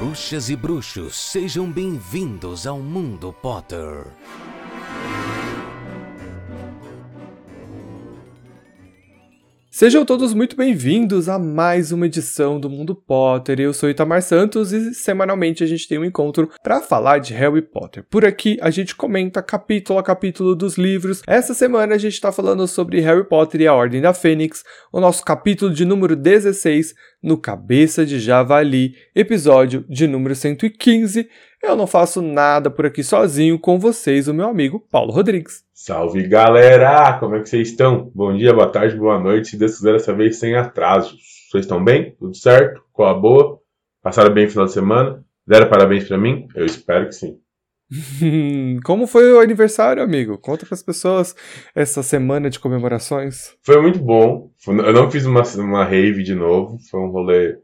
Bruxas e bruxos, sejam bem-vindos ao Mundo Potter. Sejam todos muito bem-vindos a mais uma edição do Mundo Potter. Eu sou Itamar Santos e semanalmente a gente tem um encontro para falar de Harry Potter. Por aqui a gente comenta capítulo a capítulo dos livros. Essa semana a gente está falando sobre Harry Potter e a Ordem da Fênix, o nosso capítulo de número 16 no Cabeça de Javali, episódio de número 115. Eu não faço nada por aqui sozinho com vocês, o meu amigo Paulo Rodrigues. Salve galera! Como é que vocês estão? Bom dia, boa tarde, boa noite. Se Deus quiser, dessa vez sem atrasos. Vocês estão bem? Tudo certo? Qual a boa? Passaram bem o final de semana? Deram parabéns para mim? Eu espero que sim. Como foi o aniversário, amigo? Conta para as pessoas essa semana de comemorações. Foi muito bom. Eu não fiz uma, uma rave de novo. Foi um rolê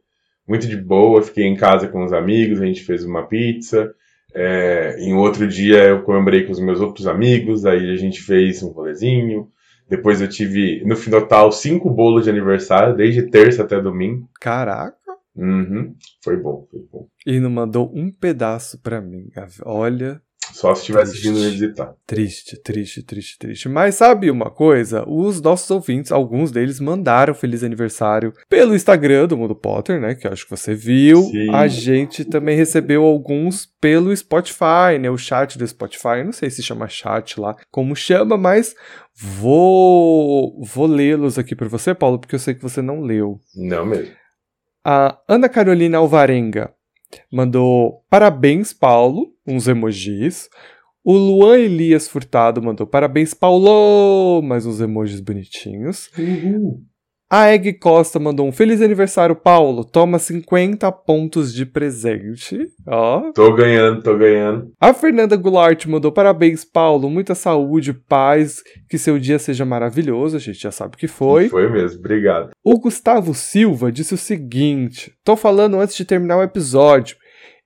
muito de boa. Fiquei em casa com os amigos, a gente fez uma pizza. É, em outro dia eu comemorei com os meus outros amigos, aí a gente fez um rolezinho. Depois eu tive, no fim total, cinco bolos de aniversário, desde terça até domingo. Caraca! Uhum. Foi bom, foi bom. E não mandou um pedaço pra mim. Olha, só se tivesse vindo me visitar. Triste, triste, triste, triste. Mas sabe uma coisa? Os nossos ouvintes, alguns deles mandaram feliz aniversário pelo Instagram do Mundo Potter, né? Que eu acho que você viu. Sim. A gente também recebeu alguns pelo Spotify, né? O chat do Spotify. Eu não sei se chama chat lá, como chama, mas vou vou lê-los aqui para você, Paulo, porque eu sei que você não leu. Não mesmo. A Ana Carolina Alvarenga mandou parabéns, Paulo, uns emojis. O Luan Elias Furtado mandou parabéns, Paulo, mais uns emojis bonitinhos. Uhul. A Egg Costa mandou um feliz aniversário, Paulo. Toma 50 pontos de presente. Ó. Tô ganhando, tô ganhando. A Fernanda Goulart mandou parabéns, Paulo. Muita saúde, paz. Que seu dia seja maravilhoso. A gente já sabe que foi. Foi mesmo, obrigado. O Gustavo Silva disse o seguinte: Tô falando antes de terminar o episódio,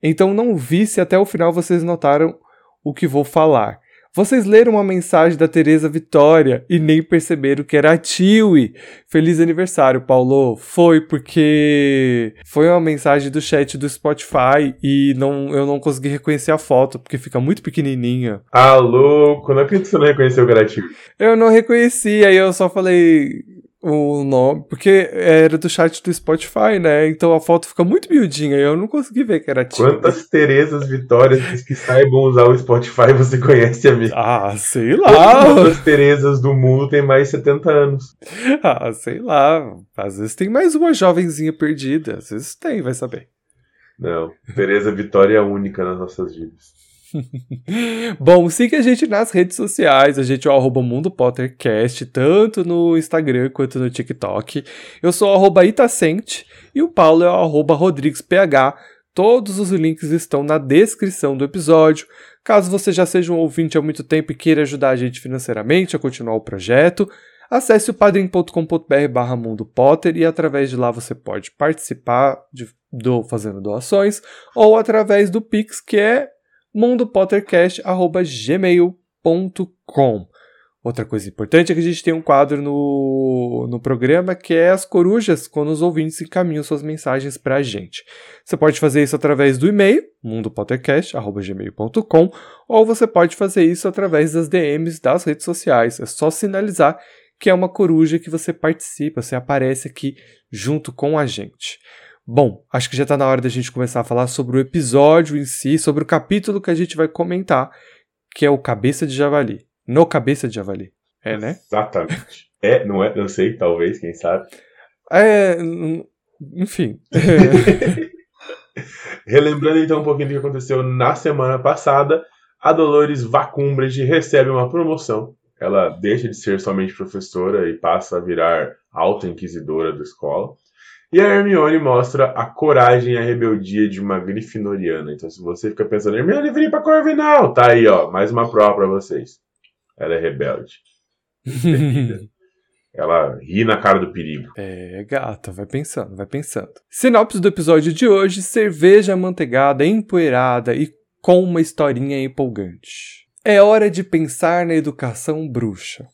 então não vi se até o final vocês notaram o que vou falar. Vocês leram uma mensagem da Tereza Vitória e nem perceberam que era a Tiwi. Feliz aniversário, Paulo. Foi porque foi uma mensagem do chat do Spotify e não, eu não consegui reconhecer a foto porque fica muito pequenininha. Ah, louco, não acredito que você não reconheceu o Garativo. Eu não reconheci, aí eu só falei o nome, porque era do chat do Spotify, né? Então a foto fica muito miudinha e eu não consegui ver que era Tiwi. Quantas Terezas Vitórias que saibam usar o Spotify você conhece, amigo? Ah, sei lá. Quantas Terezas do mundo tem mais de 70 anos? Ah, sei lá. Às vezes tem mais uma jovenzinha perdida. Às vezes tem, vai saber. Não, Tereza Vitória é única nas nossas vidas. Bom, siga a gente nas redes sociais. A gente é o arroba Mundo Pottercast, tanto no Instagram quanto no TikTok. Eu sou o arroba Itacente e o Paulo é o arroba RodriguesPH. Todos os links estão na descrição do episódio. Caso você já seja um ouvinte há muito tempo e queira ajudar a gente financeiramente a continuar o projeto, acesse o padrim.com.br barra Mundo Potter e através de lá você pode participar de, do fazendo doações ou através do Pix, que é mundopottercast.gmail.com. Outra coisa importante é que a gente tem um quadro no, no programa que é as corujas, quando os ouvintes encaminham suas mensagens para a gente. Você pode fazer isso através do e-mail, mundopottercast.gmail.com, ou você pode fazer isso através das DMs das redes sociais. É só sinalizar que é uma coruja que você participa, você aparece aqui junto com a gente. Bom, acho que já está na hora da gente começar a falar sobre o episódio em si, sobre o capítulo que a gente vai comentar, que é o Cabeça de Javali. No Cabeça de Javali. É, né? Exatamente. É, não é? Não sei, talvez, quem sabe. É. Enfim. Relembrando então um pouquinho do que aconteceu na semana passada, a Dolores Vacumbridge recebe uma promoção. Ela deixa de ser somente professora e passa a virar alta inquisidora da escola. E a Hermione mostra a coragem e a rebeldia de uma Grifinoriana. Então, se você fica pensando, Hermione, vem pra Corvinal, tá aí, ó, mais uma prova pra vocês. Ela é rebelde. Ela ri na cara do perigo. É, gata, vai pensando, vai pensando. Sinopse do episódio de hoje: cerveja amanteigada, empoeirada e com uma historinha empolgante. É hora de pensar na educação bruxa.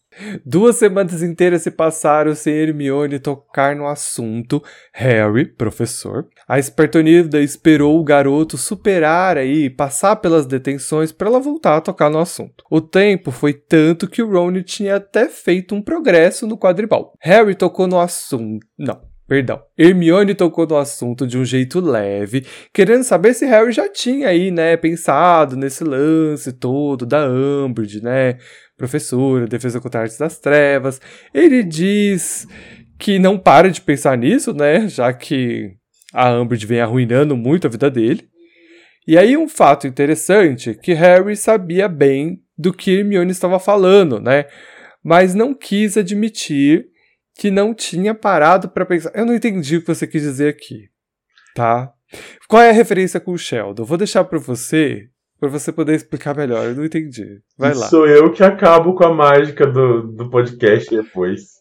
Duas semanas inteiras se passaram sem Hermione tocar no assunto. Harry, professor, a espertonida esperou o garoto superar aí, passar pelas detenções para ela voltar a tocar no assunto. O tempo foi tanto que o Ron tinha até feito um progresso no quadribol. Harry tocou no assunto. Não, Perdão. Hermione tocou no assunto de um jeito leve, querendo saber se Harry já tinha aí, né, pensado nesse lance todo da Umbridge, né, professora, defesa contra artes das trevas. Ele diz que não para de pensar nisso, né, já que a Umbridge vem arruinando muito a vida dele. E aí um fato interessante que Harry sabia bem do que Hermione estava falando, né, mas não quis admitir que não tinha parado para pensar. Eu não entendi o que você quis dizer aqui, tá? Qual é a referência com o Sheldon? Vou deixar para você, para você poder explicar melhor. Eu não entendi. Vai lá. Sou eu que acabo com a mágica do, do podcast depois.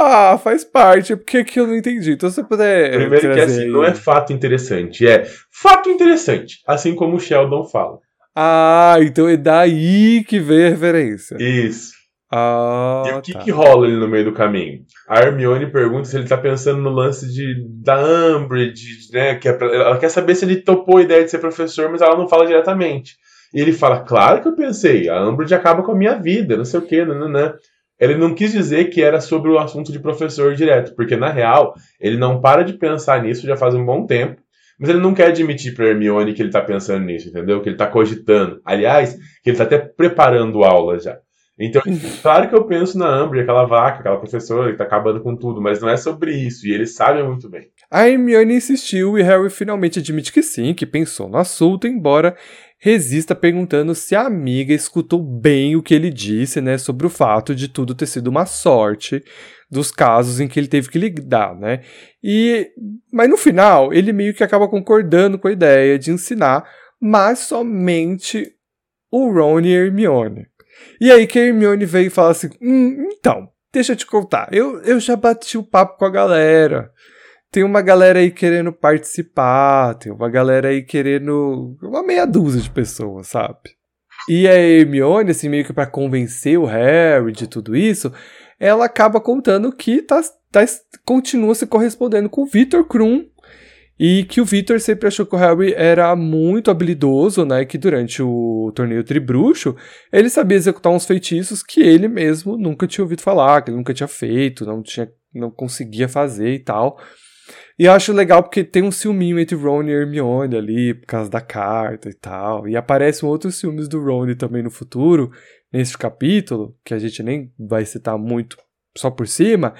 Ah, faz parte. Por que, eu não entendi? Então, se você puder. Primeiro que assim, não é fato interessante, é fato interessante. Assim como o Sheldon fala. Ah, então é daí que vem a referência. Isso. Ah, e o que, tá. que rola ali no meio do caminho? A Hermione pergunta se ele tá pensando no lance de, da Umbridge, né? Que é pra, ela quer saber se ele topou a ideia de ser professor, mas ela não fala diretamente. E ele fala, claro que eu pensei, a Umbridge acaba com a minha vida, não sei o quê, né? Ele não quis dizer que era sobre o assunto de professor direto, porque na real, ele não para de pensar nisso já faz um bom tempo, mas ele não quer admitir pra Hermione que ele tá pensando nisso, entendeu? Que ele tá cogitando. Aliás, que ele tá até preparando aula já. Então, claro que eu penso na Amber, aquela vaca, aquela professora que tá acabando com tudo, mas não é sobre isso, e eles sabem muito bem. A Hermione insistiu e Harry finalmente admite que sim, que pensou no assunto, embora resista perguntando se a amiga escutou bem o que ele disse, né, sobre o fato de tudo ter sido uma sorte dos casos em que ele teve que lidar, né? E mas no final, ele meio que acaba concordando com a ideia de ensinar, mas somente o Ron e a Hermione. E aí que a Hermione veio e fala assim: hum, então, deixa eu te contar. Eu, eu já bati o papo com a galera. Tem uma galera aí querendo participar, tem uma galera aí querendo. Uma meia dúzia de pessoas, sabe? E a Hermione, assim, meio que pra convencer o Harry de tudo isso, ela acaba contando que tá, tá, continua se correspondendo com o Victor Krum, e que o Victor sempre achou que o Harry era muito habilidoso, né? Que durante o torneio Tribruxo, ele sabia executar uns feitiços que ele mesmo nunca tinha ouvido falar, que ele nunca tinha feito, não, tinha, não conseguia fazer e tal. E eu acho legal porque tem um ciúminho entre Ron e Hermione ali, por causa da carta e tal. E aparecem outros ciúmes do Ron também no futuro, nesse capítulo, que a gente nem vai citar muito só por cima,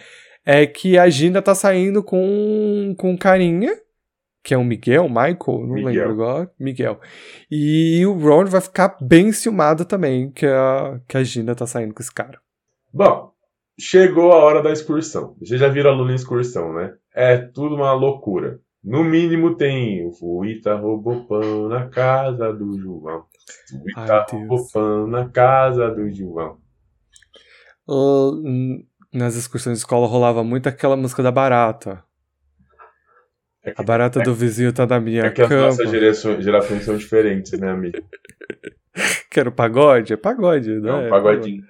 é que a Gina tá saindo com, com carinha que é o Miguel, Michael, não Miguel. lembro agora, Miguel. E o Ron vai ficar bem ciumado também que a, que a Gina tá saindo com esse cara. Bom, chegou a hora da excursão. Vocês já viram a Luna em excursão, né? É tudo uma loucura. No mínimo tem o Ita roubou pão na casa do João. O Ita Ai, roubou pão na casa do João. N- Nas excursões de escola rolava muito aquela música da barata. É A barata do vizinho tá na minha é que as cama. nossas gerações, gerações são diferentes, né, amigo? Que era o pagode? É pagode, né? Não, um pagodinho.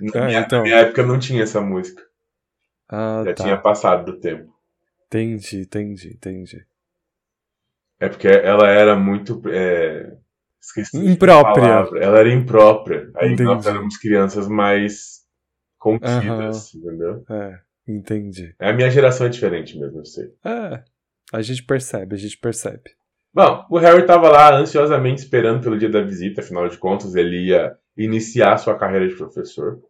Na, Ah, minha, então. na minha época não tinha essa música. Ah, Já tá. tinha passado do tempo. Entendi, entendi, entendi. É porque ela era muito. É... Esqueci Imprópria. Ela era imprópria. Aí nós Entendi. éramos crianças mais contidas, entendeu? É, entendi. A minha geração é diferente mesmo, eu sei. É, a gente percebe, a gente percebe. Bom, o Harry estava lá ansiosamente esperando pelo dia da visita, afinal de contas ele ia iniciar sua carreira de professor.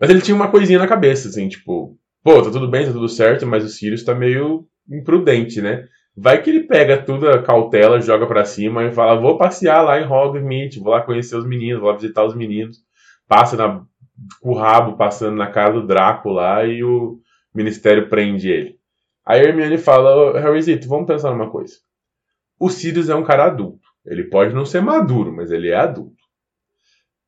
Mas ele tinha uma coisinha na cabeça, assim, tipo, pô, tá tudo bem, tá tudo certo, mas o Sirius tá meio imprudente, né? Vai que ele pega toda a cautela, joga pra cima e fala: vou passear lá em Hogsmeade, vou lá conhecer os meninos, vou lá visitar os meninos. Passa na, com o rabo passando na cara do Draco lá e o ministério prende ele. A Hermione fala: "Ô, Harryzito, vamos pensar numa coisa. O Sirius é um cara adulto. Ele pode não ser maduro, mas ele é adulto.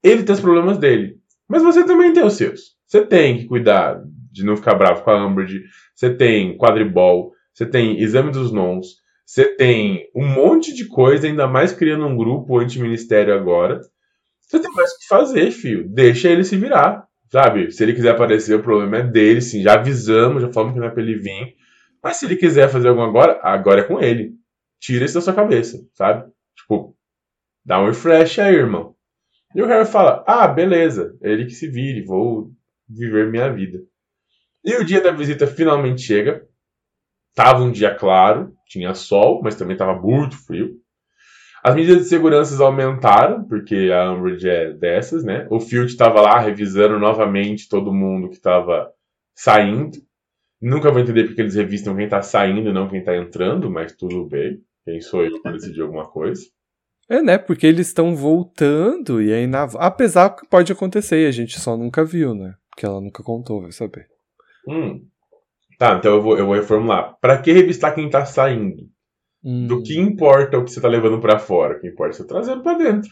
Ele tem os problemas dele. Mas você também tem os seus. Você tem que cuidar de não ficar bravo com a Umbridge. Você tem quadribol. Você tem exame dos nons. Você tem um monte de coisa, ainda mais criando um grupo anti-ministério agora. Você tem mais o que fazer, filho. Deixa ele se virar. Sabe? Se ele quiser aparecer, o problema é dele, sim. Já avisamos, já falamos que não é pra ele vir. Mas se ele quiser fazer alguma agora, agora é com ele. Tira isso da sua cabeça, sabe? Tipo, dá um refresh aí, irmão. E o Harry fala: Ah, beleza, ele que se vire, vou viver minha vida. E o dia da visita finalmente chega. Tava um dia claro, tinha sol, mas também tava muito frio. As medidas de segurança aumentaram, porque a Umbridge é dessas, né? O Field estava lá revisando novamente todo mundo que estava saindo. Nunca vou entender porque eles revistam quem está saindo e não quem está entrando, mas tudo bem. Quem sou eu para decidir alguma coisa? É, né? Porque eles estão voltando e aí na... Apesar que pode acontecer, a gente só nunca viu, né? Porque ela nunca contou, vai saber. Hum. Tá, então eu vou, eu vou reformular. Pra que revistar quem tá saindo? Hum. Do que importa o que você tá levando pra fora? O que importa é você trazendo pra dentro.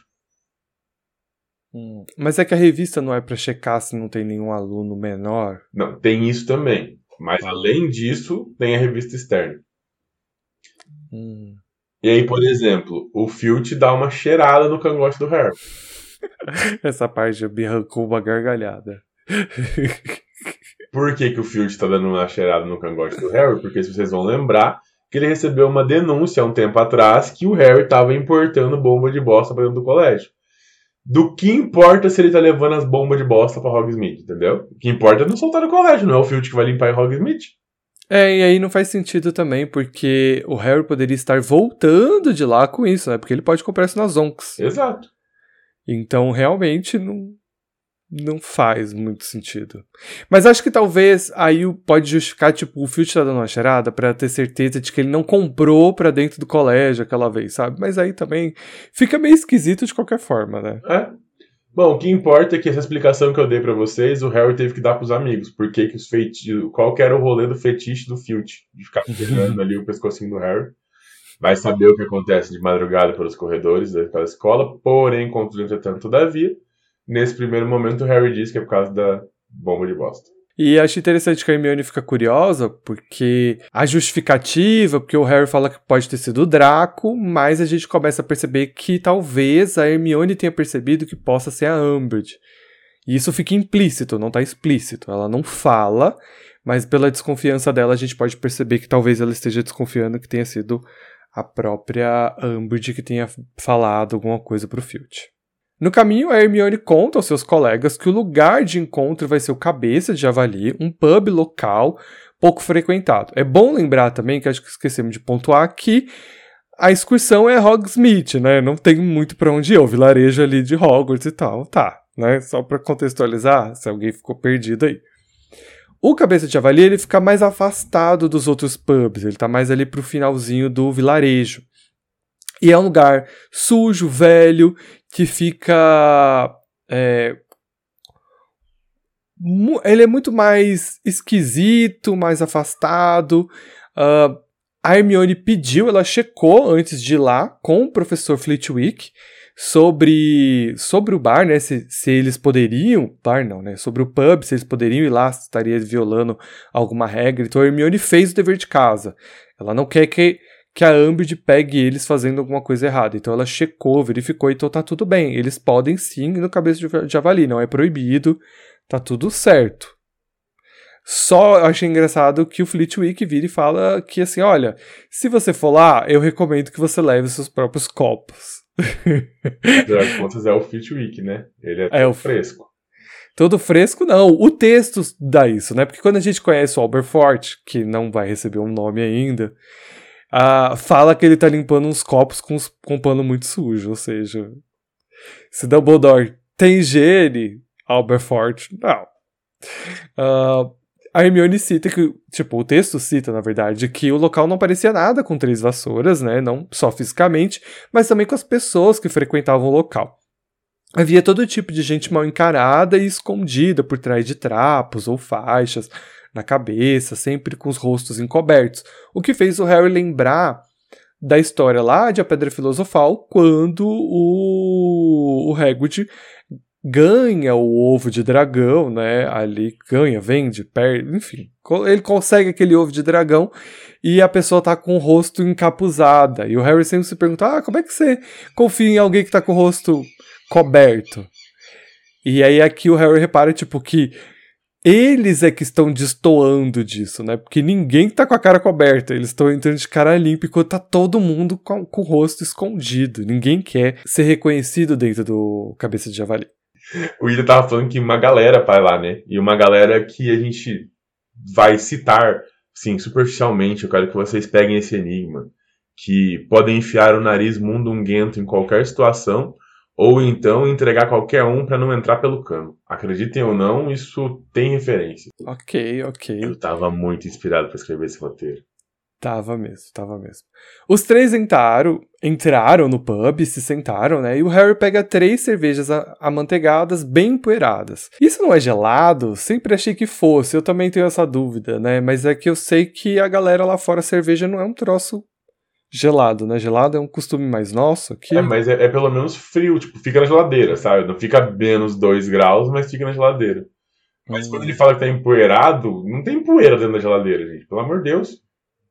Hum. Mas é que a revista não é pra checar se não tem nenhum aluno menor. Não, tem isso também. Mas além disso, tem a revista externa. Hum. E aí, por exemplo, o Filch dá uma cheirada no cangote do Harry. Essa parte me arrancou uma gargalhada. Por que, que o Filch tá dando uma cheirada no cangote do Harry? Porque se vocês vão lembrar que ele recebeu uma denúncia há um tempo atrás que o Harry tava importando bomba de bosta pra dentro do colégio. Do que importa se ele tá levando as bombas de bosta pra Hogsmeade, entendeu? O que importa é não soltar no colégio, não é o Filch que vai limpar em Hogsmeade. É, e aí não faz sentido também, porque o Harry poderia estar voltando de lá com isso, né? Porque ele pode comprar isso nas Onks. Exato. Então, realmente, não, não faz muito sentido. Mas acho que talvez aí pode justificar, tipo, o Filch tá dando uma cheirada pra ter certeza de que ele não comprou pra dentro do colégio aquela vez, sabe? Mas aí também fica meio esquisito de qualquer forma, né? É. Bom, o que importa é que essa explicação que eu dei pra vocês, o Harry teve que dar pros amigos. Por que que os feitiços. Qual que era o rolê do fetiche do Filch? De ficar pegando ali o pescocinho do Harry. Vai saber o que acontece de madrugada pelos corredores daquela escola. Porém, contudo, entretanto, todavia, nesse primeiro momento o Harry diz que é por causa da bomba de bosta. E acho interessante que a Hermione fica curiosa, porque a justificativa, porque o Harry fala que pode ter sido o Draco, mas a gente começa a perceber que talvez a Hermione tenha percebido que possa ser a Umbridge. E isso fica implícito, não tá explícito. Ela não fala, mas pela desconfiança dela a gente pode perceber que talvez ela esteja desconfiando que tenha sido a própria Umbridge que tenha falado alguma coisa pro Filch. No caminho, a Hermione conta aos seus colegas que o lugar de encontro vai ser o Cabeça de Javali, um pub local pouco frequentado. É bom lembrar também, que acho que esquecemos de pontuar, que a excursão é Hogsmeade, né? Não tem muito pra onde ir, o vilarejo ali de Hogwarts e tal. Tá, né? Só pra contextualizar, se alguém ficou perdido aí. O Cabeça de Javali, ele fica mais afastado dos outros pubs, ele tá mais ali pro finalzinho do vilarejo. E é um lugar sujo, velho, que fica. é, ele é muito mais esquisito, mais afastado. Ah, a Hermione pediu, ela checou antes de ir lá com o professor Flitwick sobre, sobre o bar, né? Se, se eles poderiam. Bar não, né? Sobre o pub, se eles poderiam ir lá, se estaria violando alguma regra. Então a Hermione fez o dever de casa. Ela não quer que que a Umbridge pegue eles fazendo alguma coisa errada. Então ela checou, verificou, então tá tudo bem. Eles podem sim ir no cabeça de ja- javali, não é proibido, tá tudo certo. Só eu achei engraçado que o Flitwick vira e fala que assim, olha, se você for lá, eu recomendo que você leve seus próprios copos. Afinal de contas, é o Fitwick, né? Ele é, É, o- fresco. Todo fresco, não. O texto dá isso, né? Porque quando a gente conhece o Alberfort, que não vai receber um nome ainda, fala que ele tá limpando uns copos com, com um pano muito sujo. Ou seja, se Dumbledore tem higiene, Alberfort, não. Ah, a Hermione cita que, tipo, o texto cita, na verdade, que o local não parecia nada com três vassouras, né? Não só fisicamente, mas também com as pessoas que frequentavam o local. Havia todo tipo de gente mal encarada e escondida por trás de trapos ou faixas na cabeça, sempre com os rostos encobertos, o que fez o Harry lembrar da história lá de A Pedra Filosofal, quando o, o Hagrid ganha o ovo de dragão, né? Ali ganha, vende, perde, enfim. Ele consegue aquele ovo de dragão e a pessoa tá com o rosto encapuzada. E o Harry sempre se pergunta: ah, como é que você confia em alguém que tá com o rosto coberto? E aí aqui o Harry repara, tipo, que eles é que estão destoando disso, né? Porque ninguém tá com a cara coberta, eles estão entrando de cara limpa enquanto tá todo mundo com, com o rosto escondido. Ninguém quer ser reconhecido dentro do cabeça de javali. O William tava falando que uma galera vai lá, né? E uma galera que a gente vai citar, sim, superficialmente. Eu quero que vocês peguem esse enigma. Que podem enfiar o nariz mundunguento em qualquer situação ou então entregar qualquer um para não entrar pelo cano. Acreditem ou não, isso tem referência. Ok, ok. Eu tava muito inspirado para escrever esse roteiro. Tava mesmo, tava mesmo. Os três entraram, entraram no pub, se sentaram, né? E o Harry pega três cervejas amanteigadas bem empoeiradas. Isso não é gelado? Sempre achei que fosse, eu também tenho essa dúvida, né? Mas é que eu sei que a galera lá fora, cerveja não é um troço gelado, né? Gelado é um costume mais nosso aqui. É, mas é, é, pelo menos frio, tipo, fica na geladeira, sabe? Não fica menos 2 graus, mas fica na geladeira. Mas hum. quando ele fala que tá empoeirado, não tem poeira dentro da geladeira, gente. Pelo amor de Deus.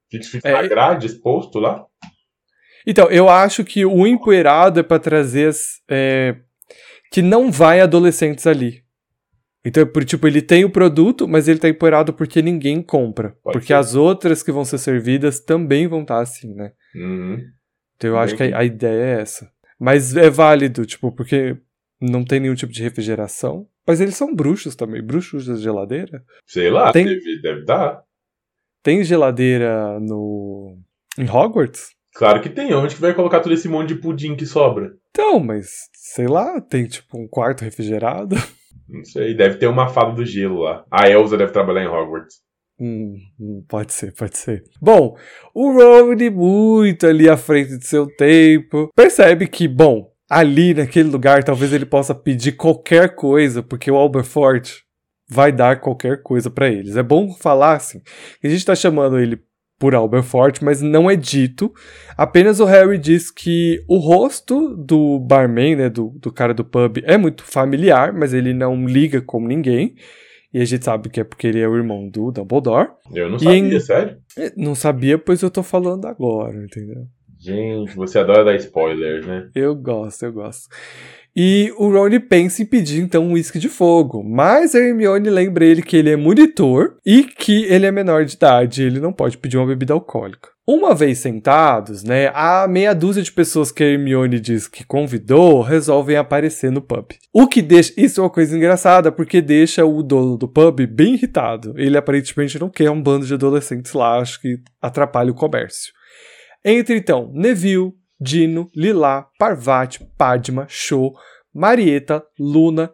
Fica, fica é, na grade, exposto lá. Então, eu acho que o empoeirado é para trazer é, que não vai adolescentes ali. Então, por, tipo, ele tem o produto, mas ele tá empoeirado porque ninguém compra. Pode porque ser. as outras que vão ser servidas também vão estar tá assim, né? Uhum. Então eu acho que a, a, ideia é essa. Mas é válido, tipo, porque não tem nenhum tipo de refrigeração. Mas eles são bruxos também. Bruxos da geladeira? Sei lá, tem, deve, deve dar. Tem geladeira no. em Hogwarts? Claro que tem. Onde que vai colocar todo esse monte de pudim que sobra? Então, mas sei lá, tem tipo um quarto refrigerado. Não sei, deve ter uma fada do gelo lá. A Elsa deve trabalhar em Hogwarts. Hum, hum, pode ser, pode ser. Bom, o Romney, muito ali à frente de seu tempo, percebe que, bom, ali naquele lugar talvez ele possa pedir qualquer coisa, porque o Alberfort vai dar qualquer coisa para eles. É bom falar assim, a gente tá chamando ele por Alberfort, mas não é dito. Apenas o Harry diz que o rosto do barman, né, do, do cara do pub, é muito familiar, mas ele não liga com ninguém. E a gente sabe que é porque ele é o irmão do Dumbledore. Eu não sabia, em... sério? É, não sabia, pois eu tô falando agora, entendeu? Gente, você adora dar spoilers, né? Eu gosto, eu gosto. E o Ron pensa em pedir então um uísque de fogo, mas a Hermione lembra ele que ele é monitor e que ele é menor de idade, ele não pode pedir uma bebida alcoólica. Uma vez sentados, né, a meia dúzia de pessoas que a Hermione diz que convidou resolvem aparecer no pub. O que deixa. Isso é uma coisa engraçada, porque deixa o dono do pub bem irritado. Ele aparentemente não quer um bando de adolescentes lá, acho que atrapalha o comércio. Entre então Neville, Dino, Lilá, Parvati, Padma, Cho, Marieta, Luna,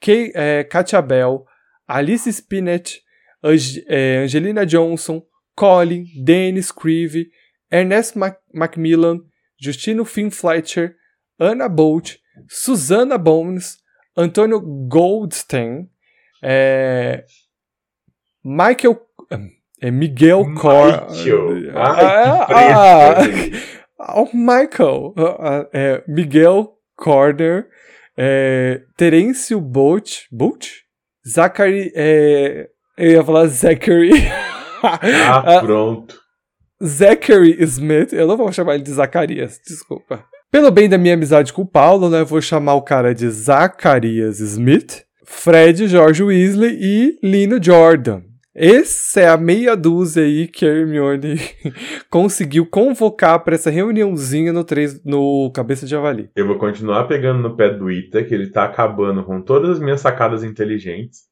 Kay, é, Katia Bell, Alice Spinett, Ange, é, Angelina Johnson, Colin, Dennis Creevy, Ernest Mac Macmillan, Justino Finn Fletcher, Anna Bolt, Susana Bones, Antônio Goldstein, é, Michael, é Miguel Cor... Michael. Ah, ah, o Michael, uh, é, Miguel Corner, é, Terêncio Bolt, Bolt? Zachary, é, eu ia falar Zachary. ah, pronto. Zachary Smith, eu não vou chamar ele de Zacarias, desculpa. Pelo bem da minha amizade com o Paulo, né, vou chamar o cara de Zacarias Smith, Fred George Weasley e Lino Jordan. Essa é a meia dúzia aí que a Hermione conseguiu convocar para essa reuniãozinha no, três, no Cabeça de Javali. Eu vou continuar pegando no pé do Ita, que ele tá acabando com todas as minhas sacadas inteligentes,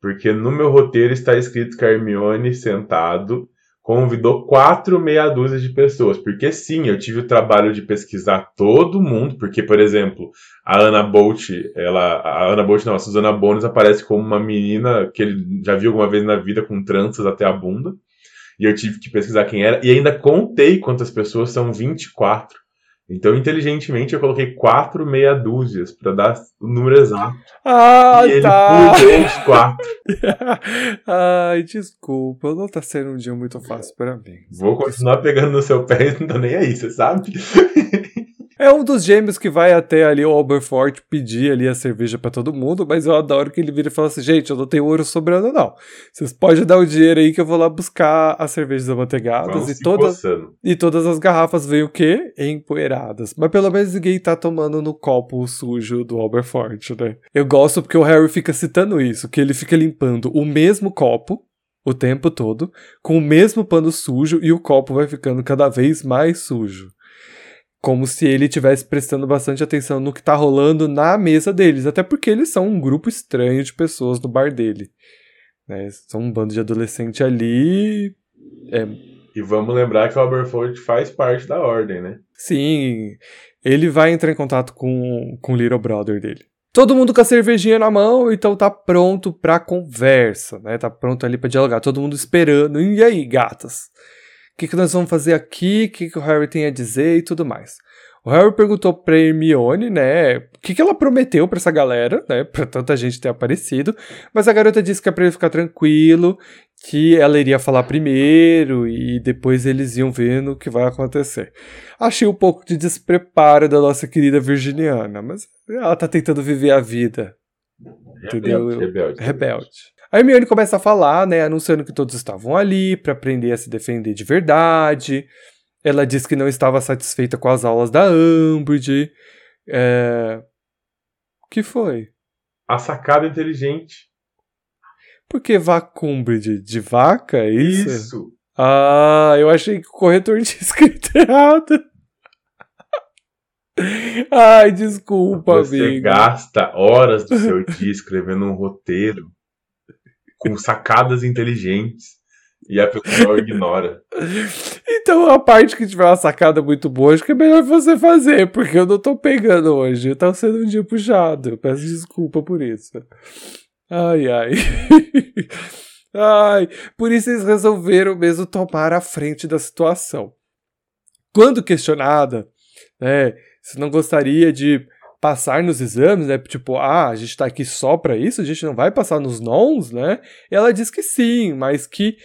porque no meu roteiro está escrito que a Hermione sentado convidou quatro meia dúzia de pessoas. Porque sim, eu tive o trabalho de pesquisar todo mundo, porque, por exemplo, a Ana Bolt, ela. A Ana Bolt não, a Susana Bones aparece como uma menina que ele já viu alguma vez na vida com tranças até a bunda. E eu tive que pesquisar quem era. E ainda contei quantas pessoas são 24. Então, inteligentemente, eu coloquei quatro meia dúzias para dar o número exato. Ah, e tá. ele pulou os quatro. Ai, desculpa, não tá sendo um dia muito fácil para mim. Vou continuar pegando no seu pé e não tô nem aí, você sabe? É um dos gêmeos que vai até ali o Alberfort pedir ali a cerveja para todo mundo, mas eu adoro que ele vira e fala assim: gente, eu não tenho ouro sobrando, não. Vocês podem dar o dinheiro aí que eu vou lá buscar as cervejas amanteigadas e todas, e todas as garrafas veio o quê? Empoeiradas. Mas pelo menos ninguém tá tomando no copo sujo do Alberfort, né? Eu gosto porque o Harry fica citando isso, que ele fica limpando o mesmo copo o tempo todo, com o mesmo pano sujo e o copo vai ficando cada vez mais sujo como se ele estivesse prestando bastante atenção no que está rolando na mesa deles, até porque eles são um grupo estranho de pessoas no bar dele. Né? São um bando de adolescente ali. É... E vamos lembrar que o Aberford faz parte da ordem, né? Sim, ele vai entrar em contato com, com o Little Brother dele. Todo mundo com a cervejinha na mão, então tá pronto pra conversa, né? Tá pronto ali pra dialogar, todo mundo esperando. E aí, gatas? O que, que nós vamos fazer aqui, o que, que o Harry tem a dizer e tudo mais. O Harry perguntou pra Hermione, né, o que, que ela prometeu para essa galera, né, pra tanta gente ter aparecido, mas a garota disse que é pra ele ficar tranquilo, que ela iria falar primeiro e depois eles iam vendo o que vai acontecer. Achei um pouco de despreparo da nossa querida virginiana, mas ela tá tentando viver a vida. Entendeu? Rebelde. rebelde. rebelde. A Hermione começa a falar, né, anunciando que todos estavam ali para aprender a se defender de verdade. Ela diz que não estava satisfeita com as aulas da Umbridge. É... que foi? A sacada inteligente. Por que Vacumbridge? De vaca, é isso? Isso. Ah, eu achei que o corretor tinha escrito errado. Ai, desculpa, Você amigo. gasta horas do seu dia escrevendo um roteiro com sacadas inteligentes e a pessoa ignora. Então a parte que tiver uma sacada muito boa, acho que é melhor você fazer, porque eu não tô pegando hoje. Tá sendo um dia puxado. Eu peço desculpa por isso. Ai, ai. ai, por isso eles resolveram mesmo tomar a frente da situação. Quando questionada, né, se não gostaria de passar nos exames, né? Tipo, ah, a gente tá aqui só para isso, a gente não vai passar nos nons, né? E ela diz que sim, mas que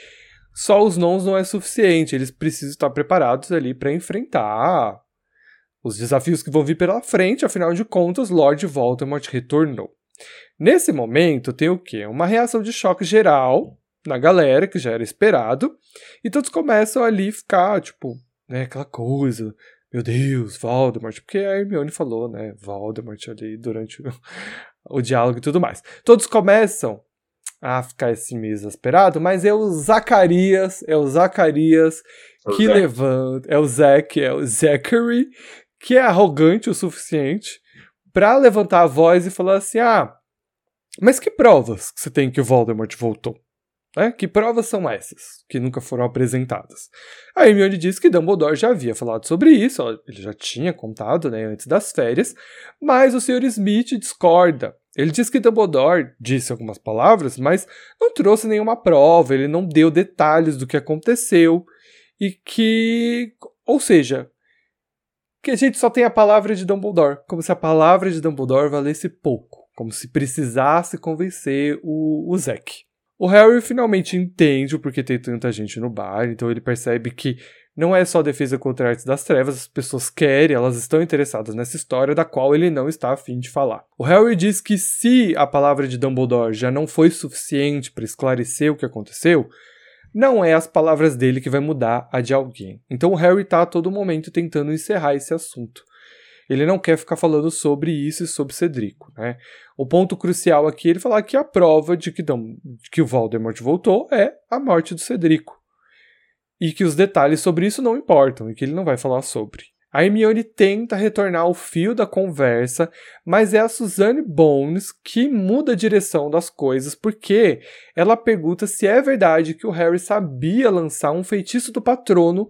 só os nons não é suficiente, eles precisam estar preparados ali para enfrentar os desafios que vão vir pela frente, afinal de contas, Lord Voldemort retornou. Nesse momento, tem o quê? Uma reação de choque geral na galera, que já era esperado, e todos começam ali ficar, tipo, né, aquela coisa, meu Deus, Voldemort, porque a Hermione falou, né, Voldemort ali durante o, o diálogo e tudo mais. Todos começam a ficar esse meio exasperado, mas é o Zacarias, é o Zacarias o que levanta, é o Zack, é o Zachary, que é arrogante o suficiente para levantar a voz e falar assim: "Ah, mas que provas que você tem que o Voldemort voltou?" Né? Que provas são essas que nunca foram apresentadas? A Hermione diz que Dumbledore já havia falado sobre isso, ele já tinha contado né, antes das férias, mas o Sr. Smith discorda. Ele diz que Dumbledore disse algumas palavras, mas não trouxe nenhuma prova, ele não deu detalhes do que aconteceu e que, ou seja, que a gente só tem a palavra de Dumbledore, como se a palavra de Dumbledore valesse pouco, como se precisasse convencer o, o. O Harry finalmente entende o porquê tem tanta gente no bar, então ele percebe que não é só defesa contra a arte das trevas, as pessoas querem, elas estão interessadas nessa história da qual ele não está afim de falar. O Harry diz que se a palavra de Dumbledore já não foi suficiente para esclarecer o que aconteceu, não é as palavras dele que vai mudar a de alguém. Então o Harry está a todo momento tentando encerrar esse assunto ele não quer ficar falando sobre isso e sobre Cedrico, né? O ponto crucial aqui é ele falar que a prova de que, de que o Voldemort voltou é a morte do Cedrico. E que os detalhes sobre isso não importam e que ele não vai falar sobre. A Hermione tenta retornar o fio da conversa, mas é a Suzanne Bones que muda a direção das coisas porque ela pergunta se é verdade que o Harry sabia lançar um feitiço do patrono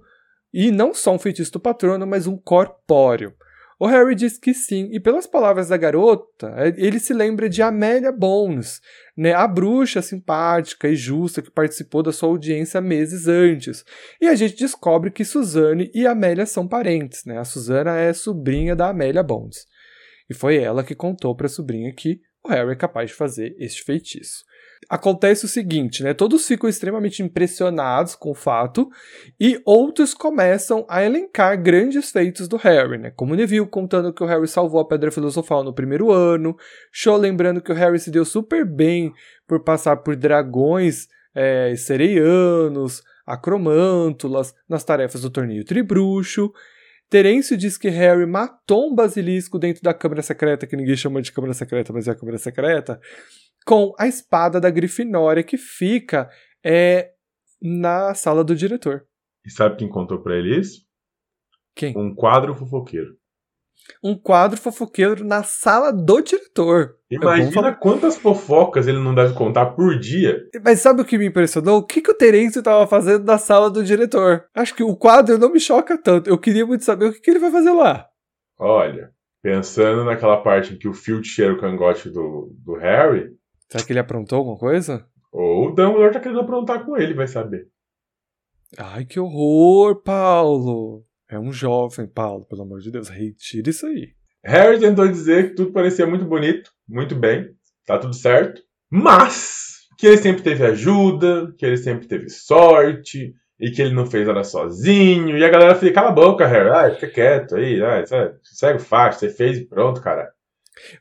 e não só um feitiço do patrono, mas um corpóreo. O Harry diz que sim, e pelas palavras da garota, ele se lembra de Amélia Bones, né, a bruxa simpática e justa que participou da sua audiência meses antes. E a gente descobre que Suzanne e Amélia são parentes, né? A Susana é sobrinha da Amélia Bones. E foi ela que contou para a sobrinha que o Harry é capaz de fazer este feitiço. Acontece o seguinte, né? Todos ficam extremamente impressionados com o fato e outros começam a elencar grandes feitos do Harry, né? Como Neville contando que o Harry salvou a Pedra Filosofal no primeiro ano, Cho lembrando que o Harry se deu super bem por passar por dragões é, sereianos, acromântulas nas tarefas do torneio Tribruxo. Terêncio diz que Harry matou um basilisco dentro da câmara secreta, que ninguém chama de câmara secreta, mas é a câmara secreta, com a espada da Grifinória que fica é, na sala do diretor. E sabe quem contou para ele isso? Quem? Um quadro fofoqueiro. Um quadro fofoqueiro na sala do diretor. Imagina quantas fofocas ele não deve contar por dia. Mas sabe o que me impressionou? O que, que o Terêncio estava fazendo na sala do diretor? Acho que o quadro não me choca tanto. Eu queria muito saber o que, que ele vai fazer lá. Olha, pensando naquela parte em que o Filch cheira o cangote do, do Harry, Será que ele aprontou alguma coisa? Ou o Dumbledore tá querendo aprontar com ele, vai saber. Ai, que horror, Paulo. É um jovem, Paulo, pelo amor de Deus. Retira isso aí. Harry tentou dizer que tudo parecia muito bonito, muito bem, tá tudo certo, mas que ele sempre teve ajuda, que ele sempre teve sorte, e que ele não fez nada sozinho. E a galera fica, cala a boca, Harry, ai, fica quieto aí, ai, segue o fato, você fez e pronto, cara.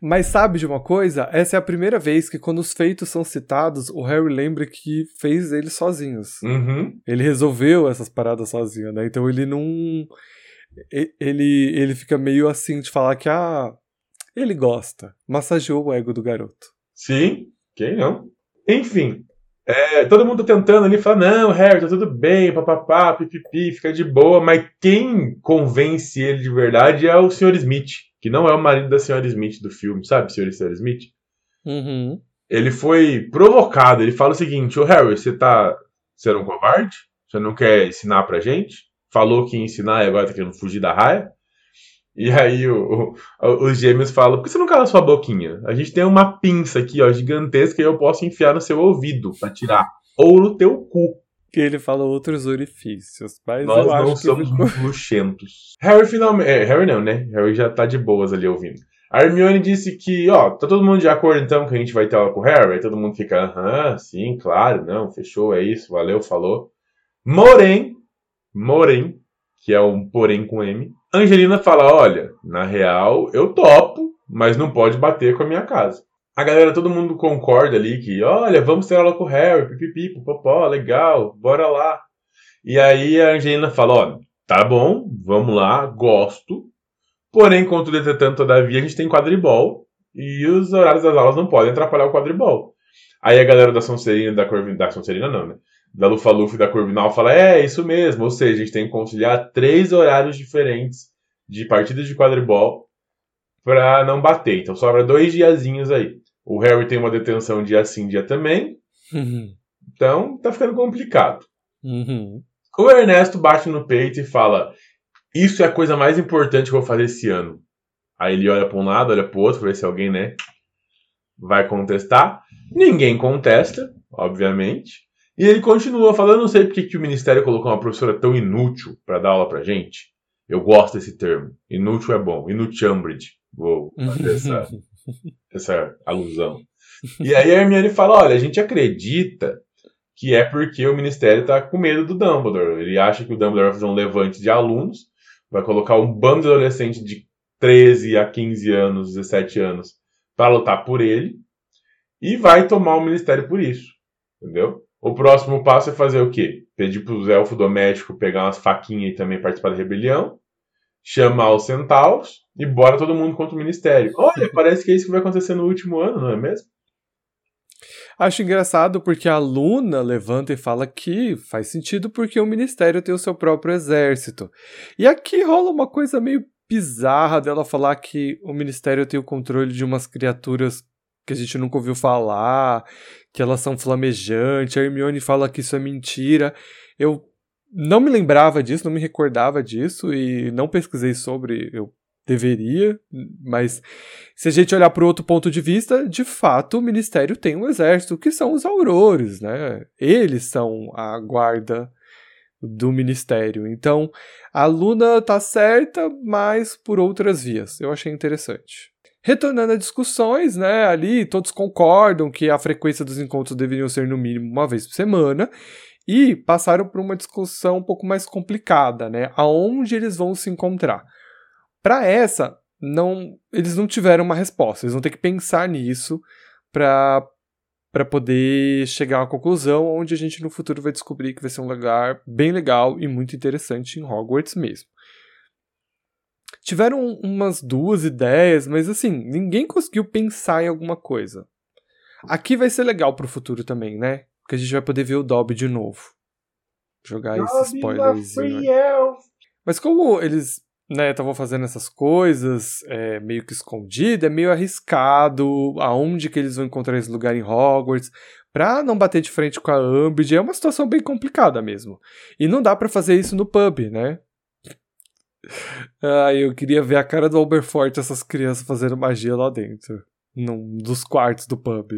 Mas sabe de uma coisa? Essa é a primeira vez que, quando os feitos são citados, o Harry lembra que fez eles sozinhos. Uhum. Ele resolveu essas paradas sozinho, né? Então ele não. Ele, ele fica meio assim de falar que, ah, ele gosta. Massageou o ego do garoto. Sim, quem não? Enfim, é, todo mundo tentando ali falar, não, Harry, tá tudo bem, papapá, pipipi, fica de boa, mas quem convence ele de verdade é o Sr. Smith que não é o marido da senhora Smith do filme, sabe, senhor e senhora Smith? Uhum. Ele foi provocado. Ele fala o seguinte: Ô Harry, você tá sendo um covarde? Você não quer ensinar pra gente? Falou que ia ensinar e agora tá querendo fugir da raia? E aí o, o, os gêmeos falam: por que você não cala sua boquinha? A gente tem uma pinça aqui, ó, gigantesca, e eu posso enfiar no seu ouvido pra tirar. Ou no teu cu que ele fala outros orifícios. Mas Nós eu acho não que somos ficou... luxentos. Harry finalmente. É, Harry não, né? Harry já tá de boas ali ouvindo. A Hermione disse que, ó, tá todo mundo de acordo então que a gente vai ter aula com o Harry? Aí todo mundo fica, aham, sim, claro, não, fechou, é isso, valeu, falou. Porém, porém, que é um porém com M, Angelina fala, olha, na real, eu topo, mas não pode bater com a minha casa a galera, todo mundo concorda ali que, olha, vamos ter aula com o Harry, pipipi, popó, legal, bora lá. E aí a Angelina fala, ó, tá bom, vamos lá, gosto. Porém, contudo, entretanto, todavia, a gente tem quadribol e os horários das aulas não podem atrapalhar o quadribol. Aí a galera da Sonserina, da Corvinal, da Sonserina não, né? Da Lufa-Lufa e da Corvinal fala, é, isso mesmo, ou seja, a gente tem que conciliar três horários diferentes de partidas de quadribol para não bater. Então sobra dois diazinhos aí. O Harry tem uma detenção dia sim, dia também. Uhum. Então tá ficando complicado. Uhum. O Ernesto bate no peito e fala: Isso é a coisa mais importante que eu vou fazer esse ano. Aí ele olha para um lado, olha para o outro, pra ver se alguém, né, vai contestar. Ninguém contesta, obviamente. E ele continua falando: Não sei porque que o ministério colocou uma professora tão inútil para dar aula pra gente. Eu gosto desse termo. Inútil é bom. Inutiambridge. Vou fazer essa, essa alusão. E aí a Hermione fala: olha, a gente acredita que é porque o ministério está com medo do Dumbledore. Ele acha que o Dumbledore vai fazer um levante de alunos, vai colocar um bando de adolescentes de 13 a 15 anos, 17 anos, para lutar por ele, e vai tomar o ministério por isso. Entendeu? O próximo passo é fazer o quê? Pedir para os elfos domésticos pegar umas faquinhas e também participar da rebelião chamar os centauros e bora todo mundo contra o ministério. Olha, parece que é isso que vai acontecer no último ano, não é mesmo? Acho engraçado porque a Luna levanta e fala que faz sentido porque o ministério tem o seu próprio exército. E aqui rola uma coisa meio bizarra dela falar que o ministério tem o controle de umas criaturas que a gente nunca ouviu falar, que elas são flamejantes. A Hermione fala que isso é mentira. Eu não me lembrava disso, não me recordava disso e não pesquisei sobre. Eu deveria, mas se a gente olhar para outro ponto de vista, de fato o ministério tem um exército que são os aurores, né? Eles são a guarda do ministério. Então, a Luna tá certa, mas por outras vias. Eu achei interessante. Retornando a discussões, né, ali todos concordam que a frequência dos encontros deveriam ser no mínimo uma vez por semana e passaram por uma discussão um pouco mais complicada, né, aonde eles vão se encontrar. Para essa, não, eles não tiveram uma resposta, eles vão ter que pensar nisso para para poder chegar a uma conclusão onde a gente no futuro vai descobrir que vai ser um lugar bem legal e muito interessante em Hogwarts mesmo. Tiveram umas duas ideias, mas assim, ninguém conseguiu pensar em alguma coisa. Aqui vai ser legal pro futuro também, né? Porque a gente vai poder ver o Dobby de novo. Jogar Dobby esse spoilerzinho. Mas como eles né, estavam fazendo essas coisas é, meio que escondido, é meio arriscado aonde que eles vão encontrar esse lugar em Hogwarts, pra não bater de frente com a Umbridge, é uma situação bem complicada mesmo. E não dá para fazer isso no pub, né? Ah, eu queria ver a cara do Alberforte essas crianças fazendo magia lá dentro. Num dos quartos do pub.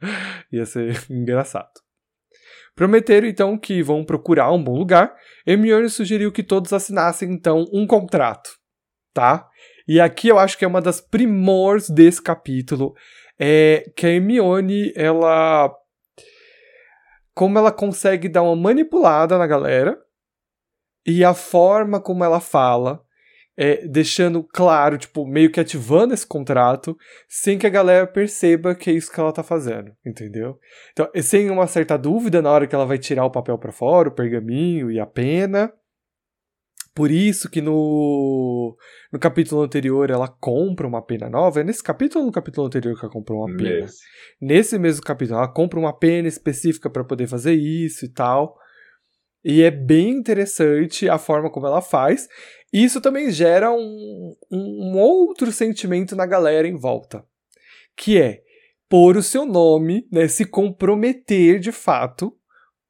Ia ser engraçado. Prometeram então que vão procurar um bom lugar. Hermione sugeriu que todos assinassem então um contrato, tá? E aqui eu acho que é uma das primores desse capítulo, é que a Hermione, ela como ela consegue dar uma manipulada na galera e a forma como ela fala, é, deixando claro, tipo, meio que ativando esse contrato, sem que a galera perceba que é isso que ela tá fazendo, entendeu? Então, sem uma certa dúvida na hora que ela vai tirar o papel para fora, o pergaminho e a pena. Por isso que no, no capítulo anterior ela compra uma pena nova. É nesse capítulo ou no capítulo anterior que ela comprou uma pena? Nesse, nesse mesmo capítulo, ela compra uma pena específica para poder fazer isso e tal. E é bem interessante a forma como ela faz. E isso também gera um, um, outro sentimento na galera em volta. Que é pôr o seu nome, né, se comprometer de fato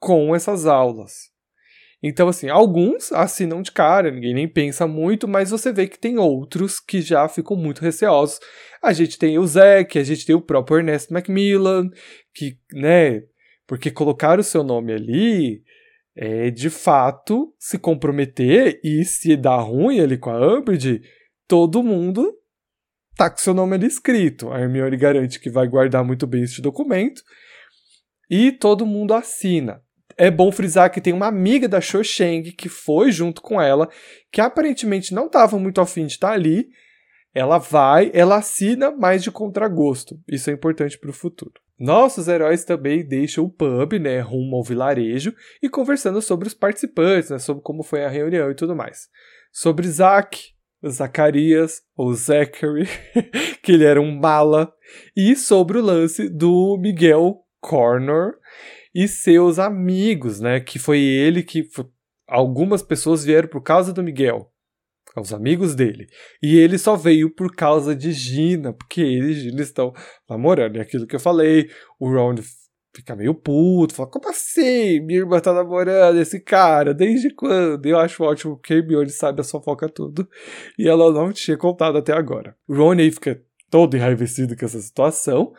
com essas aulas. Então, assim, alguns assinam de cara, ninguém nem pensa muito, mas você vê que tem outros que já ficam muito receosos. A gente tem o Zack, a gente tem o próprio Ernest Macmillan, que, né, porque colocar o seu nome ali é de fato se comprometer e se dar ruim ali com a Umbridge, todo mundo tá com seu nome ali escrito. A Hermione garante que vai guardar muito bem este documento e todo mundo assina. É bom frisar que tem uma amiga da Cho Chang que foi junto com ela, que aparentemente não estava muito afim de estar ali. Ela vai, ela assina, mas de contragosto. Isso é importante para o futuro. Nossos heróis também deixam o pub, né, rumo ao vilarejo e conversando sobre os participantes, né, sobre como foi a reunião e tudo mais. Sobre Zack, Zacarias, ou Zachary, que ele era um mala, e sobre o lance do Miguel Corner e seus amigos, né, que foi ele que algumas pessoas vieram por causa do Miguel aos amigos dele. E ele só veio por causa de Gina, porque ele e Gina estão namorando. É aquilo que eu falei. O Ron fica meio puto, fala: Como assim? Minha irmã tá namorando esse cara? Desde quando? Eu acho ótimo que Hermione sabe a fofoca tudo. E ela não tinha contado até agora. O Ron aí fica todo enraivecido com essa situação.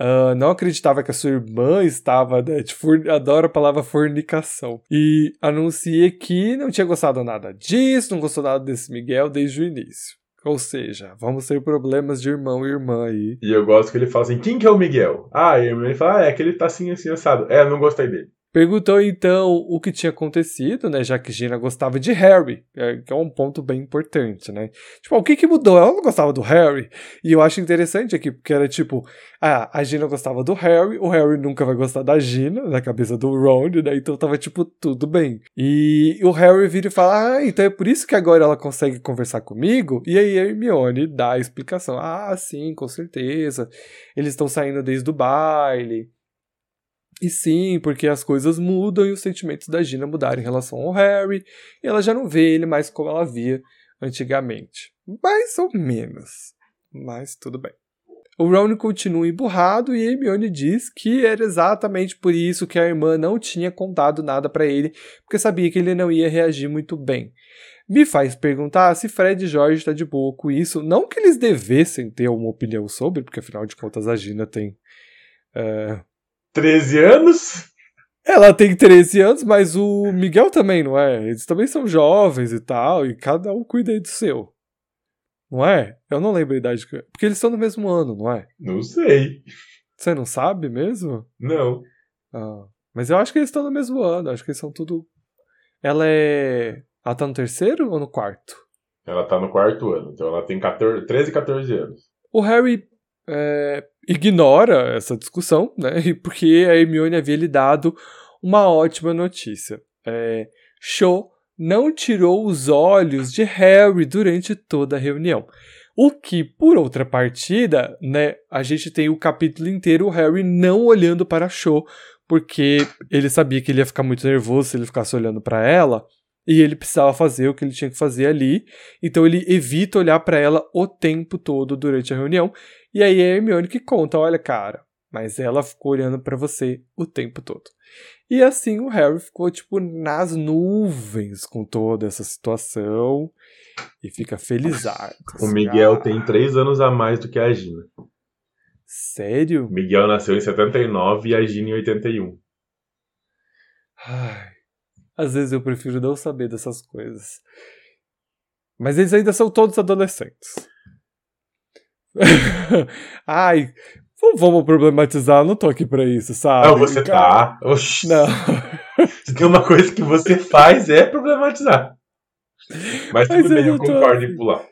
Uh, não acreditava que a sua irmã estava, né, de adoro a palavra fornicação. E anuncia que não tinha gostado nada disso, não gostou nada desse Miguel desde o início. Ou seja, vamos ter problemas de irmão e irmã aí. E eu gosto que ele fala assim: quem que é o Miguel? Ah, a irmã fala: ah, é que ele tá assim, assim, assado. É, não gostei dele. Perguntou então o que tinha acontecido, né? Já que Gina gostava de Harry, é, que é um ponto bem importante, né? Tipo, o que que mudou? Ela não gostava do Harry. E eu acho interessante aqui, porque era tipo, ah, a Gina gostava do Harry, o Harry nunca vai gostar da Gina, na cabeça do Ron, né? Então tava tipo, tudo bem. E o Harry vira e fala, ah, então é por isso que agora ela consegue conversar comigo? E aí a Hermione dá a explicação. Ah, sim, com certeza. Eles estão saindo desde o baile e sim, porque as coisas mudam e os sentimentos da Gina mudaram em relação ao Harry, e ela já não vê ele mais como ela via antigamente. Mais ou menos. Mas tudo bem. O Ron continua emburrado e Hermione diz que era exatamente por isso que a irmã não tinha contado nada para ele, porque sabia que ele não ia reagir muito bem. Me faz perguntar se Fred e George está de boa com isso. Não que eles devessem ter uma opinião sobre, porque afinal de contas a Gina tem uh, 13 anos? Ela tem 13 anos, mas o Miguel também, não é? Eles também são jovens e tal, e cada um cuida aí do seu. Não é? Eu não lembro a idade. que- Porque eles estão no mesmo ano, não é? Não sei. Você não sabe mesmo? Não. Ah, mas eu acho que eles estão no mesmo ano. Acho que eles são tudo. Ela é. Ela tá no terceiro ou no quarto? Ela tá no quarto ano, então ela tem 14, 13, 14 anos. O Harry é, ignora essa discussão, né? e Porque a Hermione havia lhe dado uma ótima notícia. É, Cho não tirou os olhos de Harry durante toda a reunião. O que, por outra partida, né, a gente tem o capítulo inteiro o Harry não olhando para Cho, porque ele sabia que ele ia ficar muito nervoso se ele ficasse olhando para ela, e ele precisava fazer o que ele tinha que fazer ali, então ele evita olhar para ela o tempo todo durante a reunião, e aí é a Hermione que conta, olha, cara, mas ela ficou olhando para você o tempo todo. E assim o Harry ficou tipo nas nuvens com toda essa situação e fica feliz. O Miguel tem 3 anos a mais do que a Gina. Sério? Miguel nasceu em 79 e a Gina em 81. Ai, às vezes eu prefiro não saber dessas coisas. Mas eles ainda são todos adolescentes. Ai, não vamos problematizar, não tô aqui pra isso, sabe? Não, você tá. Oxi. Não. Se tem uma coisa que você faz é problematizar. Mas Mas tudo bem, eu eu concordo em pular.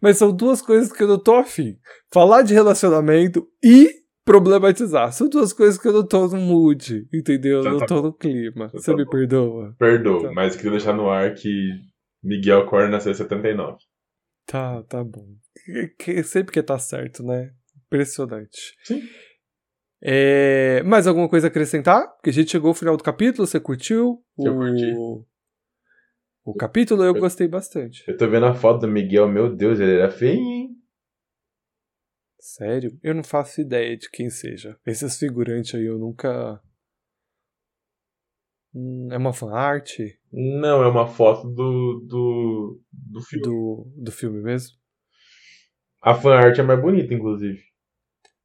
Mas são duas coisas que eu não tô afim. Falar de relacionamento e problematizar. São duas coisas que eu não tô no mood, entendeu? Eu Então não tá tô no clima. Então Você tá me bom. perdoa? Perdoa, Tá. mas queria deixar no ar que Miguel Corner nasceu em 79. Tá, tá bom. Sempre que tá certo, né? Impressionante. Sim. É, mais alguma coisa a acrescentar? Porque a gente chegou ao final do capítulo, você curtiu? Eu o... curti. O capítulo eu Eu- gostei bastante. Eu tô vendo a foto do Miguel, meu Deus, ele era feio, hein? Sério? Eu não faço ideia de quem seja. Esses figurantes aí eu nunca. Hum, É uma fanart Não, é uma foto do, do, do filme. do, do filme mesmo? A fanart é mais bonita, inclusive.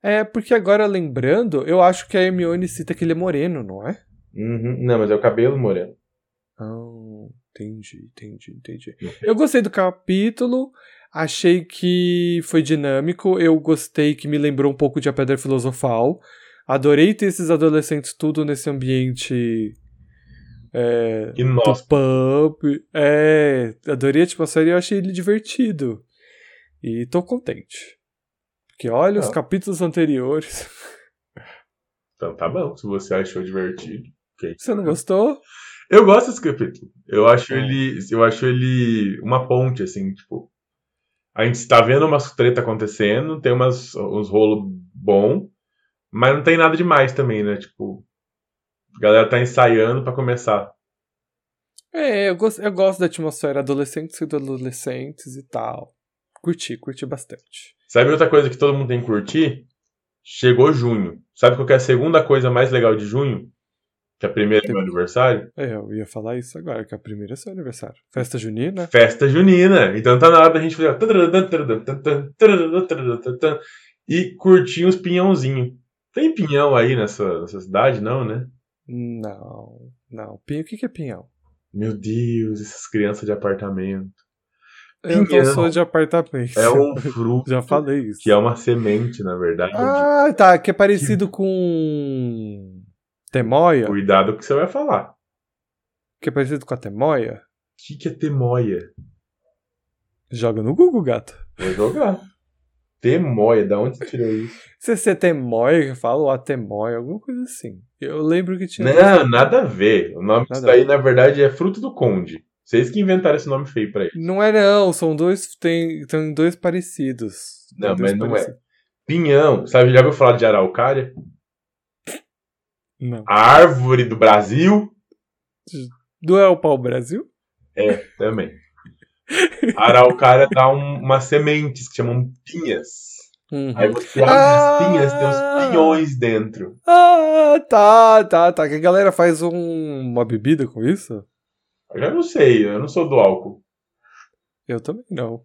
É, porque agora lembrando, eu acho que a Hermione cita que ele é moreno, não é? Uhum. Não, mas é o cabelo moreno. Ah, entendi, entendi, entendi. Eu gostei do capítulo, achei que foi dinâmico, eu gostei que me lembrou um pouco de A Pedra Filosofal. Adorei ter esses adolescentes tudo nesse ambiente é, do pub. É, adorei a atmosfera e eu achei ele divertido. E tô contente. Porque olha os Ah. capítulos anteriores. então tá bom, se você achou divertido. ok. Você não gostou? Eu gosto desse capítulo. Eu acho É. ele. Eu acho ele uma ponte, assim, tipo. A gente tá vendo umas treta acontecendo, tem umas, uns rolos bom, mas não tem nada demais também, né? Tipo. A galera tá ensaiando pra começar. É, eu gosto, eu gosto da atmosfera adolescentes e adolescentes e tal. Curti, curti bastante. Sabe outra coisa que todo mundo tem que curtir? Chegou junho. Sabe qual que é a segunda coisa mais legal de junho? Que a primeira é meu aniversário? É, eu ia falar isso agora, que a primeira é seu aniversário. Festa junina? Festa junina. Então tá na hora da gente fazer. E curtir uns pinhãozinhos. Tem pinhão aí nessa, nessa cidade, não, né? Não, não. Pinho, o que que é pinhão? Meu Deus, essas crianças de apartamento. Eu Pinhão. não sou de apartamento. É um fruto Já falei isso. que é uma semente, na verdade. Ah, tá, que é parecido com temoia. Cuidado com o que você vai falar. Que é parecido com a temoia. O que, que é temoia? Joga no Google, gato. Vou jogar. Temoia, da onde você tirou isso? Se você é temoia, que fala, ou a temoia, alguma coisa assim. Eu lembro que tinha. Não, nada a ver. O nome disso Nada a daí, na verdade, é fruto do conde. Vocês que inventaram esse nome feio pra ele. Não é não, são dois, tem, tem dois parecidos. Tem Não, dois mas não é. Pinhão. Sabe, já ouviu falar de araucária? Não. A árvore do Brasil? Do é o pau Brasil? É, também. A araucária dá um- umas sementes que chamam pinhas. Uhum. Aí você abre Ah! as pinhas, tem uns pinhões dentro. Ah, tá, tá, tá. Que a galera faz um- uma bebida com isso? Eu já não sei, eu não sou do álcool. Eu também não.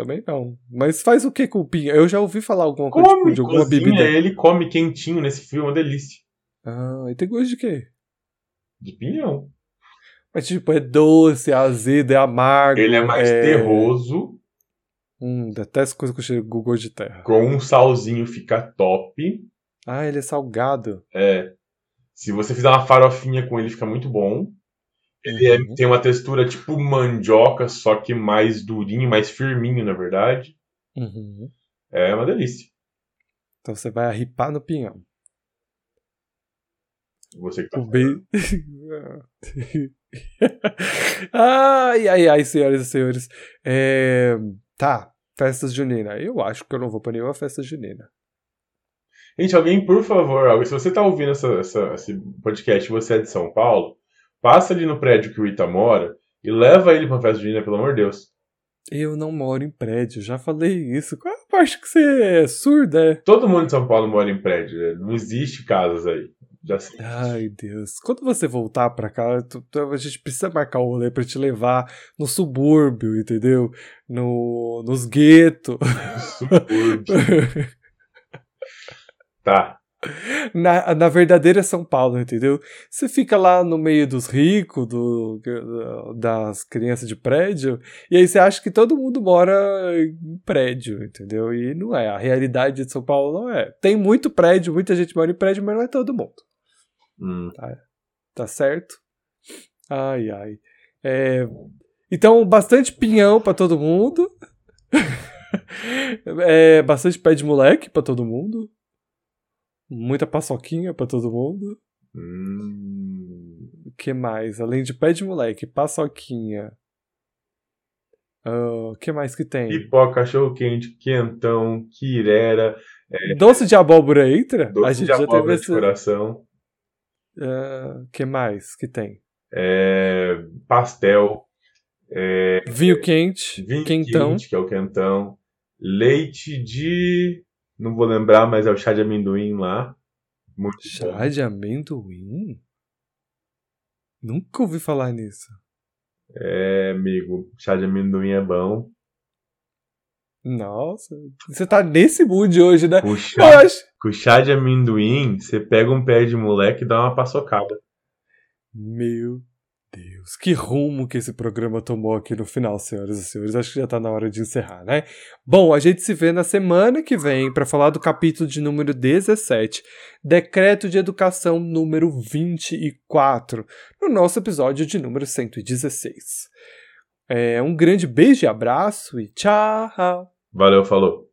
Também não. Mas faz o que com o pinho? Eu já ouvi falar alguma coisa tipo, de alguma cozinha, bebida. ele come quentinho nesse filme, uma delícia. Ah, e tem gosto de quê? De pinhão. Mas tipo, é doce, é azedo, é amargo. Ele é mais terroso Hum, detesto coisa com cheiro Google de terra. Com um salzinho fica top. Ah, ele é salgado. É. Se você fizer uma farofinha com ele, fica muito bom. Ele é- Uhum. tem uma textura tipo mandioca, só que mais durinho, mais firminho, na verdade. Uhum. É uma delícia. Então você vai arripar no pinhão. Você que tá O bem. ai, ai, ai, senhoras e senhores. É, Tá, festas junina. Eu acho que eu não vou pra nenhuma festa junina. Gente, alguém, por favor, se você tá ouvindo essa, essa- esse podcast você é de São Paulo, passa ali no prédio que o Ita mora e leva ele pra festa junina, pelo amor de Deus. Eu não moro em prédio, já falei isso. Qual é a parte que você é surda? é? Todo mundo de São Paulo mora em prédio, né? não existe casas aí. Já sei. Ai, Deus. Quando você voltar pra cá, tu- tu- a gente precisa marcar o rolê pra te levar no subúrbio, entendeu? No, nos guetos. Subúrbio. Tá. Na, na verdadeira São Paulo, entendeu? Você fica lá no meio dos ricos, do, das crianças de prédio, e aí você acha que todo mundo mora em prédio, entendeu? E não é. A realidade de São Paulo não é. Tem muito prédio, muita gente mora em prédio, mas não é todo mundo. Hum. Tá certo? Ai, ai. É, então, bastante pinhão pra todo mundo. É, bastante pé de moleque pra todo mundo. Muita paçoquinha pra todo mundo. Hum. O que mais? Além de pé de moleque, paçoquinha. O que mais que tem? Pipoca, cachorro quente, quentão, quirera, Doce de abóbora entra? a doce gente de já teve abóbora de esse. coração, O que mais que tem? é, pastel, Vinho quente, vinho quentão. quente, que é o quentão, leite de... não vou lembrar, mas é o chá de amendoim lá. Muito bom. Chá de amendoim? Nunca ouvi falar nisso. É, amigo, chá de amendoim é bom. Nossa, você tá nesse mood hoje, né? Com chá, acho. com chá de amendoim, você pega um pé de moleque e dá uma paçocada. Meu Deus, que rumo que esse programa tomou aqui no final, senhoras e senhores. Acho que já tá na hora de encerrar, né? Bom, a gente se vê na semana que vem para falar do capítulo de número 17, Decreto de Educação número 24, no nosso episódio de número 116. É, um grande beijo e abraço e tchau! Valeu, falou.